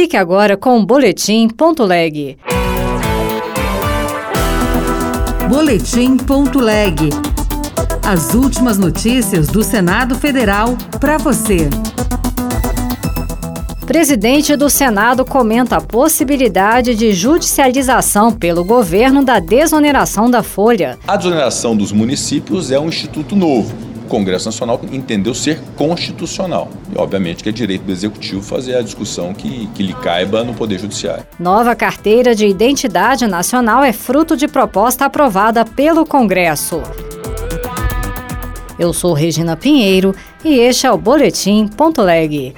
Fique agora com o Boletim.leg. Boletim.leg. As últimas notícias do Senado Federal para você. Presidente do Senado comenta a possibilidade de judicialização pelo governo da desoneração da folha. A desoneração dos municípios é um instituto novo Congresso Nacional entendeu ser constitucional. E, obviamente, que é direito do Executivo fazer a discussão que, que lhe caiba no Poder Judiciário. Nova carteira de identidade nacional é fruto de proposta aprovada pelo Congresso. Eu sou Regina Pinheiro e este é o Boletim Ponto Leg.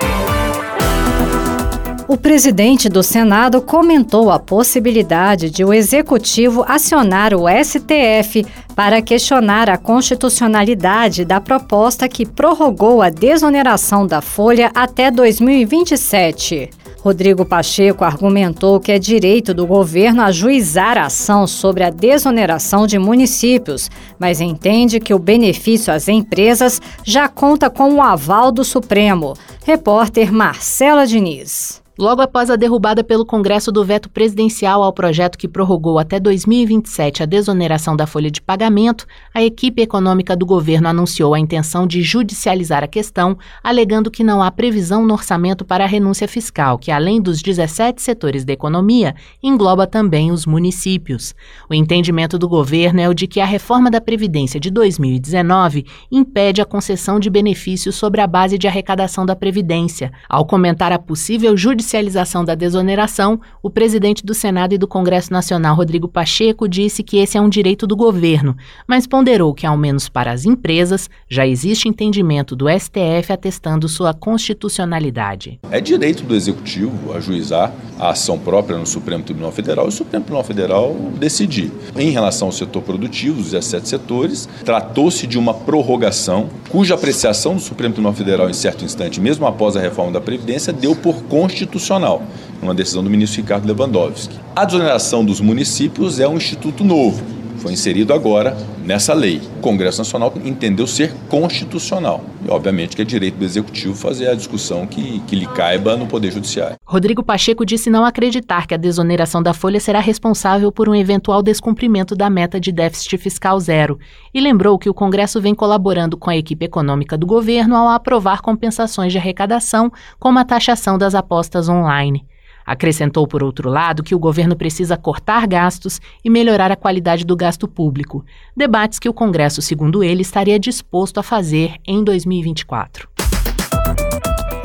O presidente do Senado comentou a possibilidade de o executivo acionar o STF para questionar a constitucionalidade da proposta que prorrogou a desoneração da folha até 2027. Rodrigo Pacheco argumentou que é direito do governo ajuizar a ação sobre a desoneração de municípios, mas entende que o benefício às empresas já conta com o aval do Supremo. Repórter Marcela Diniz. Logo após a derrubada pelo Congresso do veto presidencial ao projeto que prorrogou até 2027 a desoneração da folha de pagamento, a equipe econômica do governo anunciou a intenção de judicializar a questão, alegando que não há previsão no orçamento para a renúncia fiscal, que além dos 17 setores da economia, engloba também os municípios. O entendimento do governo é o de que a reforma da Previdência de 2019 impede a concessão de benefícios sobre a base de arrecadação da Previdência. Ao comentar a possível judicialização judicialização da desoneração, o presidente do Senado e do Congresso Nacional, Rodrigo Pacheco, disse que esse é um direito do governo, mas ponderou que, ao menos para as empresas, já existe entendimento do STF atestando sua constitucionalidade. É direito do Executivo ajuizar a ação própria no Supremo Tribunal Federal e o Supremo Tribunal Federal decidir. Em relação ao setor produtivo, os 17 setores, tratou-se de uma prorrogação cuja apreciação do Supremo Tribunal Federal, em certo instante, mesmo após a reforma da Previdência, deu por constitucional constitucional, uma decisão do ministro Ricardo Lewandowski. A desoneração dos municípios é um instituto novo, foi inserido agora nessa lei. O Congresso Nacional entendeu ser constitucional. E, obviamente, que é direito do Executivo fazer a discussão que, que lhe caiba no Poder Judiciário. Rodrigo Pacheco disse não acreditar que a desoneração da Folha será responsável por um eventual descumprimento da meta de déficit fiscal zero e lembrou que o Congresso vem colaborando com a equipe econômica do governo ao aprovar compensações de arrecadação, como a taxação das apostas online. Acrescentou, por outro lado, que o governo precisa cortar gastos e melhorar a qualidade do gasto público, debates que o Congresso, segundo ele, estaria disposto a fazer em 2024.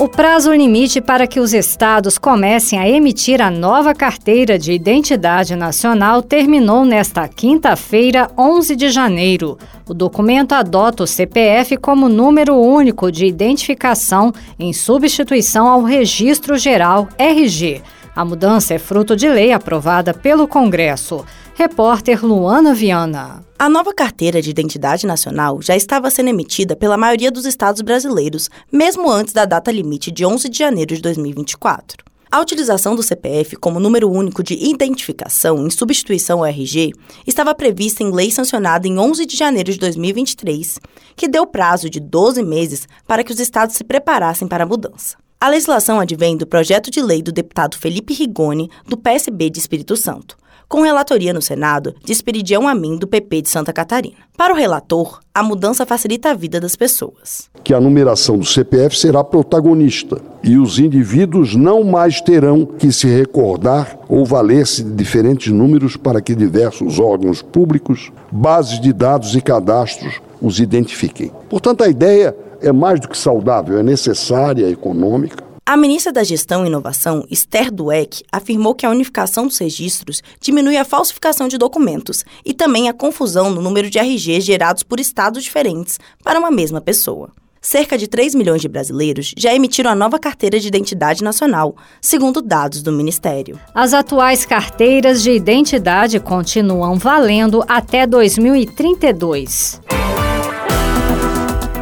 O prazo limite para que os estados comecem a emitir a nova carteira de identidade nacional terminou nesta quinta-feira, 11 de janeiro. O documento adota o CPF como número único de identificação em substituição ao Registro Geral RG. A mudança é fruto de lei aprovada pelo Congresso. Repórter Luana Viana. A nova carteira de identidade nacional já estava sendo emitida pela maioria dos estados brasileiros, mesmo antes da data limite de 11 de janeiro de 2024. A utilização do CPF como número único de identificação em substituição ao RG estava prevista em lei sancionada em 11 de janeiro de 2023, que deu prazo de 12 meses para que os estados se preparassem para a mudança. A legislação advém do projeto de lei do deputado Felipe Rigoni, do PSB de Espírito Santo, com relatoria no Senado de Esperidião Amin, do PP de Santa Catarina. Para o relator, a mudança facilita a vida das pessoas. Que a numeração do CPF será protagonista e os indivíduos não mais terão que se recordar ou valer-se de diferentes números para que diversos órgãos públicos, bases de dados e cadastros os identifiquem. Portanto, a ideia é mais do que saudável, é necessária, é econômica a ministra da Gestão e Inovação, Esther Dueck, afirmou que a unificação dos registros diminui a falsificação de documentos e também a confusão no número de RGs gerados por estados diferentes para uma mesma pessoa. Cerca de 3 milhões de brasileiros já emitiram a nova carteira de identidade nacional, segundo dados do Ministério. As atuais carteiras de identidade continuam valendo até 2032.